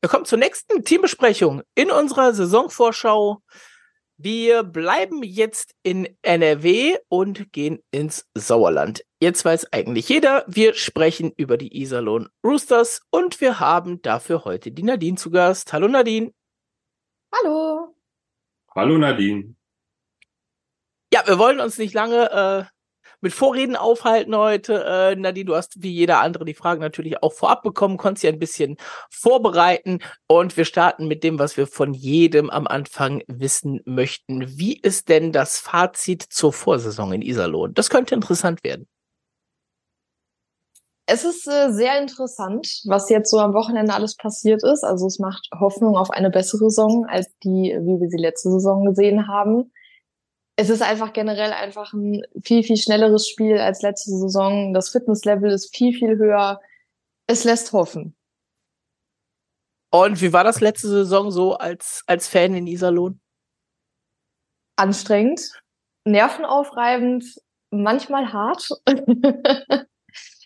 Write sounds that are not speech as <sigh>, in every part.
Wir kommen zur nächsten Teambesprechung in unserer Saisonvorschau. Wir bleiben jetzt in NRW und gehen ins Sauerland. Jetzt weiß eigentlich jeder, wir sprechen über die Iserlohn Roosters und wir haben dafür heute die Nadine zu Gast. Hallo Nadine. Hallo. Hallo Nadine. Ja, wir wollen uns nicht lange äh, mit Vorreden aufhalten heute. Äh, Nadine, du hast wie jeder andere die Fragen natürlich auch vorab bekommen, konntest sie ein bisschen vorbereiten und wir starten mit dem, was wir von jedem am Anfang wissen möchten. Wie ist denn das Fazit zur Vorsaison in Iserlohn? Das könnte interessant werden. Es ist äh, sehr interessant, was jetzt so am Wochenende alles passiert ist. Also es macht Hoffnung auf eine bessere Saison als die, wie wir sie letzte Saison gesehen haben es ist einfach generell einfach ein viel, viel schnelleres Spiel als letzte Saison. Das Fitnesslevel ist viel, viel höher. Es lässt hoffen. Und wie war das letzte Saison so als, als Fan in Iserlohn? Anstrengend, nervenaufreibend, manchmal hart. <laughs>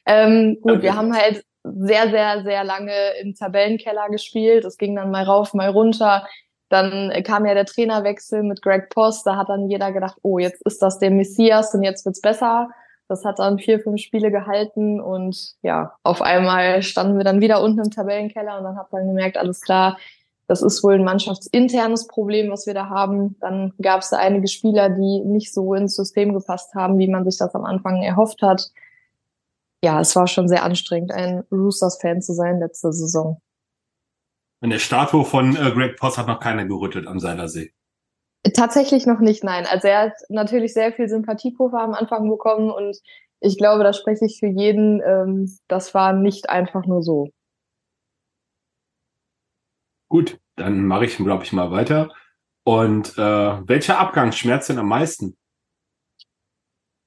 ähm, gut, okay. wir haben halt sehr, sehr, sehr lange im Tabellenkeller gespielt. Es ging dann mal rauf, mal runter. Dann kam ja der Trainerwechsel mit Greg Post. Da hat dann jeder gedacht, oh, jetzt ist das der Messias und jetzt wird's besser. Das hat dann vier, fünf Spiele gehalten und ja, auf einmal standen wir dann wieder unten im Tabellenkeller und dann hat man gemerkt, alles klar, das ist wohl ein mannschaftsinternes Problem, was wir da haben. Dann gab es da einige Spieler, die nicht so ins System gepasst haben, wie man sich das am Anfang erhofft hat. Ja, es war schon sehr anstrengend, ein Roosters-Fan zu sein letzte Saison. An der Statue von äh, Greg Post hat noch keiner gerüttelt am Seilersee. Tatsächlich noch nicht, nein. Also er hat natürlich sehr viel Sympathiepuffer am Anfang bekommen und ich glaube, da spreche ich für jeden, ähm, das war nicht einfach nur so. Gut, dann mache ich, glaube ich, mal weiter. Und äh, welcher Abgang schmerzt denn am meisten?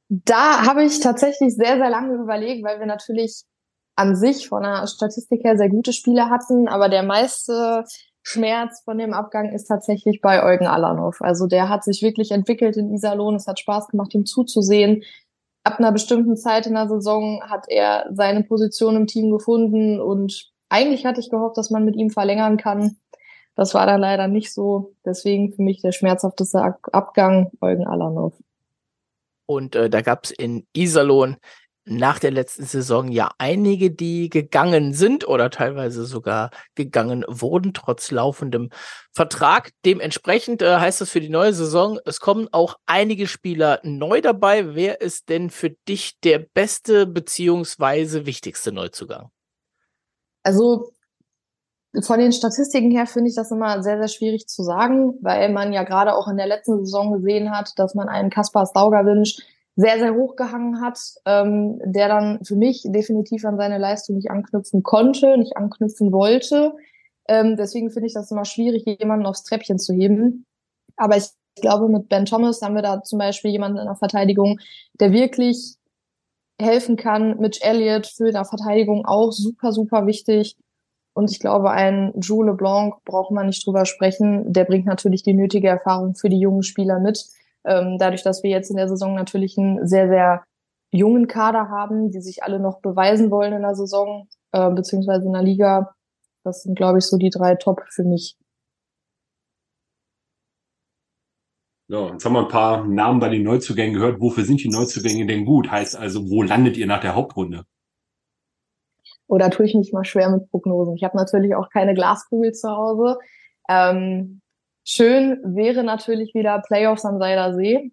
Da habe ich tatsächlich sehr, sehr lange überlegt, weil wir natürlich an sich von der Statistik her sehr gute Spiele hatten, aber der meiste Schmerz von dem Abgang ist tatsächlich bei Eugen Alanov. Also der hat sich wirklich entwickelt in Iserlohn. Es hat Spaß gemacht, ihm zuzusehen. Ab einer bestimmten Zeit in der Saison hat er seine Position im Team gefunden und eigentlich hatte ich gehofft, dass man mit ihm verlängern kann. Das war dann leider nicht so. Deswegen für mich der schmerzhafteste Abgang Eugen Alanov. Und äh, da gab es in Iserlohn nach der letzten Saison ja einige, die gegangen sind oder teilweise sogar gegangen wurden, trotz laufendem Vertrag. Dementsprechend äh, heißt das für die neue Saison, es kommen auch einige Spieler neu dabei. Wer ist denn für dich der beste beziehungsweise wichtigste Neuzugang? Also von den Statistiken her finde ich das immer sehr, sehr schwierig zu sagen, weil man ja gerade auch in der letzten Saison gesehen hat, dass man einen Kaspar Staugerwünsch sehr, sehr hochgehangen hat, ähm, der dann für mich definitiv an seine Leistung nicht anknüpfen konnte, nicht anknüpfen wollte. Ähm, deswegen finde ich das immer schwierig, jemanden aufs Treppchen zu heben. Aber ich glaube, mit Ben Thomas haben wir da zum Beispiel jemanden in der Verteidigung, der wirklich helfen kann. Mitch Elliott für der Verteidigung auch super, super wichtig. Und ich glaube, ein Jules LeBlanc braucht man nicht drüber sprechen. Der bringt natürlich die nötige Erfahrung für die jungen Spieler mit. Ähm, dadurch, dass wir jetzt in der Saison natürlich einen sehr, sehr jungen Kader haben, die sich alle noch beweisen wollen in der Saison, äh, beziehungsweise in der Liga. Das sind, glaube ich, so die drei Top für mich. So, jetzt haben wir ein paar Namen bei den Neuzugängen gehört. Wofür sind die Neuzugänge denn gut? Heißt also, wo landet ihr nach der Hauptrunde? Oder tue ich mich mal schwer mit Prognosen. Ich habe natürlich auch keine Glaskugel zu Hause. Ähm, Schön wäre natürlich wieder Playoffs am Seiler See.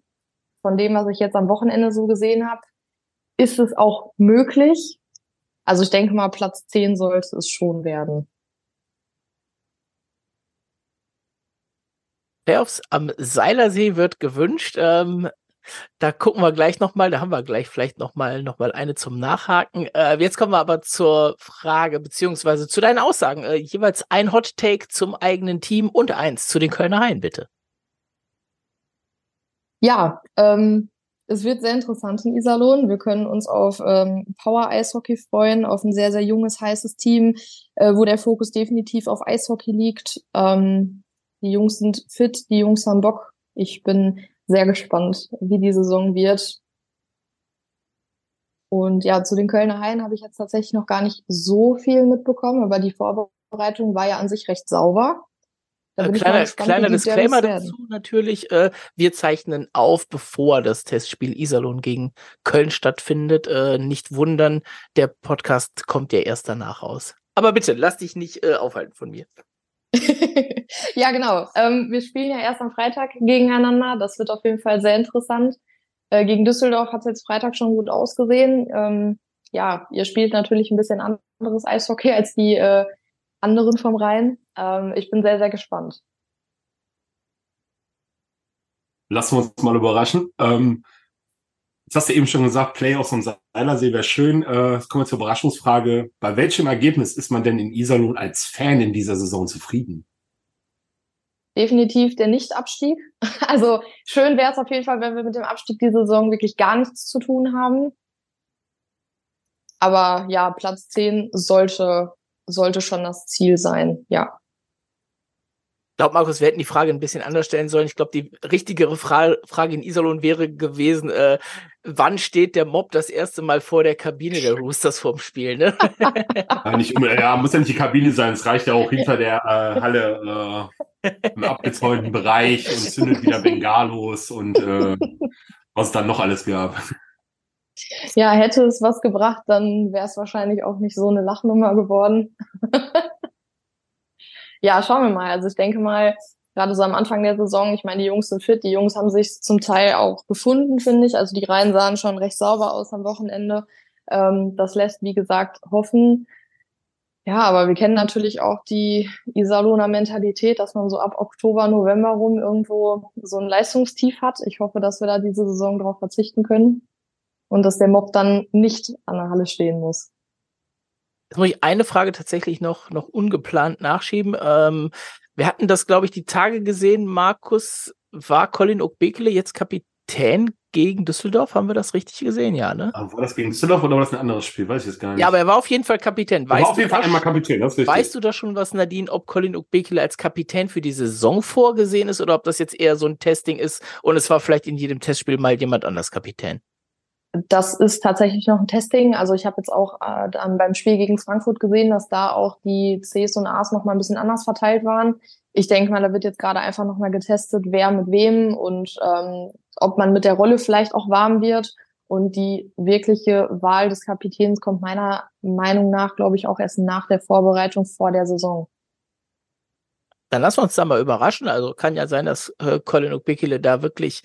Von dem, was ich jetzt am Wochenende so gesehen habe, ist es auch möglich. Also ich denke mal, Platz 10 sollte es schon werden. Playoffs am Seilersee wird gewünscht. Ähm, da gucken wir gleich nochmal, da haben wir gleich vielleicht nochmal noch mal eine zum Nachhaken. Äh, jetzt kommen wir aber zur Frage, beziehungsweise zu deinen Aussagen. Äh, jeweils ein Hot Take zum eigenen Team und eins zu den Kölner Haien, bitte. Ja, ähm, es wird sehr interessant in Iserlohn. Wir können uns auf ähm, Power Eishockey freuen, auf ein sehr, sehr junges, heißes Team, äh, wo der Fokus definitiv auf Eishockey liegt. Ähm, die Jungs sind fit, die Jungs haben Bock. Ich bin sehr gespannt, wie die Saison wird. Und ja, zu den Kölner Haien habe ich jetzt tatsächlich noch gar nicht so viel mitbekommen, aber die Vorbereitung war ja an sich recht sauber. Äh, kleiner gespannt, kleiner Disclaimer dazu natürlich. Äh, wir zeichnen auf, bevor das Testspiel Iserlohn gegen Köln stattfindet. Äh, nicht wundern, der Podcast kommt ja erst danach raus. Aber bitte, lass dich nicht äh, aufhalten von mir. <laughs> ja, genau. Ähm, wir spielen ja erst am Freitag gegeneinander. Das wird auf jeden Fall sehr interessant. Äh, gegen Düsseldorf hat es jetzt Freitag schon gut ausgesehen. Ähm, ja, ihr spielt natürlich ein bisschen anderes Eishockey als die äh, anderen vom Rhein. Ähm, ich bin sehr, sehr gespannt. Lassen wir uns mal überraschen. Ähm, jetzt hast du eben schon gesagt, Playoffs und Seilersee wäre schön. Äh, jetzt kommen wir zur Überraschungsfrage. Bei welchem Ergebnis ist man denn in Iserlohn als Fan in dieser Saison zufrieden? Definitiv der Nicht-Abstieg. <laughs> Also schön wäre es auf jeden Fall, wenn wir mit dem Abstieg diese Saison wirklich gar nichts zu tun haben. Aber ja, Platz 10 sollte, sollte schon das Ziel sein, ja. Ich glaube, Markus, wir hätten die Frage ein bisschen anders stellen sollen. Ich glaube, die richtigere Fra Frage in Iserlohn wäre gewesen, äh, wann steht der Mob das erste Mal vor der Kabine der Roosters vorm Spiel? Ne? <laughs> ja, nicht, ja, muss ja nicht die Kabine sein. Es reicht ja auch hinter <laughs> der äh, Halle äh, im abgezäunten Bereich und zündet wieder Bengalos und äh, was dann noch alles gab. Ja, hätte es was gebracht, dann wäre es wahrscheinlich auch nicht so eine Lachnummer geworden. <laughs> ja, schauen wir mal. Also ich denke mal, gerade so am Anfang der Saison, ich meine, die Jungs sind fit, die Jungs haben sich zum Teil auch gefunden, finde ich. Also die Reihen sahen schon recht sauber aus am Wochenende. Ähm, das lässt, wie gesagt, hoffen. Ja, aber wir kennen natürlich auch die Iserlohner Mentalität, dass man so ab Oktober, November rum irgendwo so ein Leistungstief hat. Ich hoffe, dass wir da diese Saison darauf verzichten können und dass der Mob dann nicht an der Halle stehen muss. Jetzt muss ich eine Frage tatsächlich noch, noch ungeplant nachschieben. Ähm, wir hatten das, glaube ich, die Tage gesehen. Markus, war Colin Okbekele jetzt Kapitän gegen Düsseldorf? Haben wir das richtig gesehen? Ja, ne? Aber war das gegen Düsseldorf oder war das ein anderes Spiel? Weiß ich jetzt gar nicht. Ja, aber er war auf jeden Fall Kapitän. Weißt war auf jeden Fall einmal Kapitän, das ist richtig. Weißt du da schon was, Nadine, ob Colin Okbekele als Kapitän für die Saison vorgesehen ist oder ob das jetzt eher so ein Testing ist und es war vielleicht in jedem Testspiel mal jemand anders Kapitän? das ist tatsächlich noch ein Testing. Also ich habe jetzt auch äh, beim Spiel gegen Frankfurt gesehen, dass da auch die Cs und As noch mal ein bisschen anders verteilt waren. Ich denke mal, da wird jetzt gerade einfach noch mal getestet, wer mit wem und ähm, ob man mit der Rolle vielleicht auch warm wird. Und die wirkliche Wahl des Kapitäns kommt meiner Meinung nach, glaube ich, auch erst nach der Vorbereitung vor der Saison. Dann lassen wir uns da mal überraschen. Also kann ja sein, dass äh, Colin Okbekele da wirklich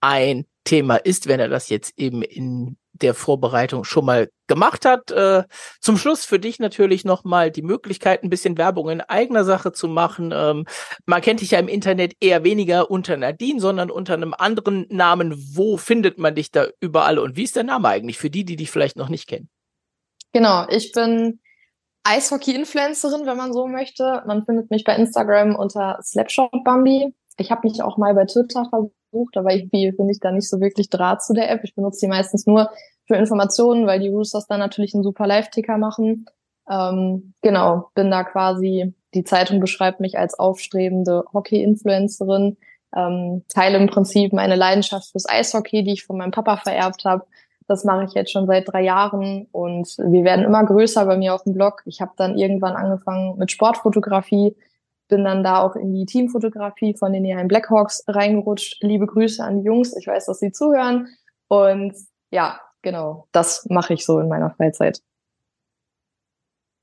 ein Thema ist, wenn er das jetzt eben in der Vorbereitung schon mal gemacht hat. Äh, zum Schluss für dich natürlich nochmal die Möglichkeit, ein bisschen Werbung in eigener Sache zu machen. Ähm, man kennt dich ja im Internet eher weniger unter Nadine, sondern unter einem anderen Namen. Wo findet man dich da überall und wie ist der Name eigentlich für die, die dich vielleicht noch nicht kennen? Genau, ich bin Eishockey-Influencerin, wenn man so möchte. Man findet mich bei Instagram unter Slapshot Bambi. Ich habe mich auch mal bei Twitter versucht gesucht, aber irgendwie finde ich da nicht so wirklich Draht zu der App. Ich benutze die meistens nur für Informationen, weil die Roosters dann natürlich einen super Live-Ticker machen. Ähm, genau, bin da quasi, die Zeitung beschreibt mich als aufstrebende Hockey-Influencerin, ähm, teile im Prinzip meine Leidenschaft fürs Eishockey, die ich von meinem Papa vererbt habe. Das mache ich jetzt schon seit drei Jahren und wir werden immer größer bei mir auf dem Blog. Ich habe dann irgendwann angefangen mit Sportfotografie, bin dann da auch in die Teamfotografie von den Niheim Blackhawks reingerutscht. Liebe Grüße an die Jungs. Ich weiß, dass sie zuhören. Und ja, genau, das mache ich so in meiner Freizeit.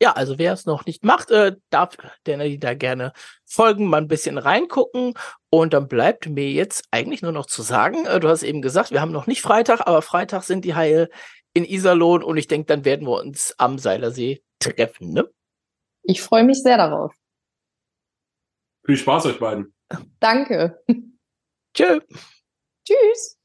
Ja, also wer es noch nicht macht, äh, darf der Nadine da gerne folgen, mal ein bisschen reingucken. Und dann bleibt mir jetzt eigentlich nur noch zu sagen, äh, du hast eben gesagt, wir haben noch nicht Freitag, aber Freitag sind die Haie in Iserlohn und ich denke, dann werden wir uns am Seilersee treffen, ne? Ich freue mich sehr darauf. Viel Spaß euch beiden. Danke. Tschö. Tschüss.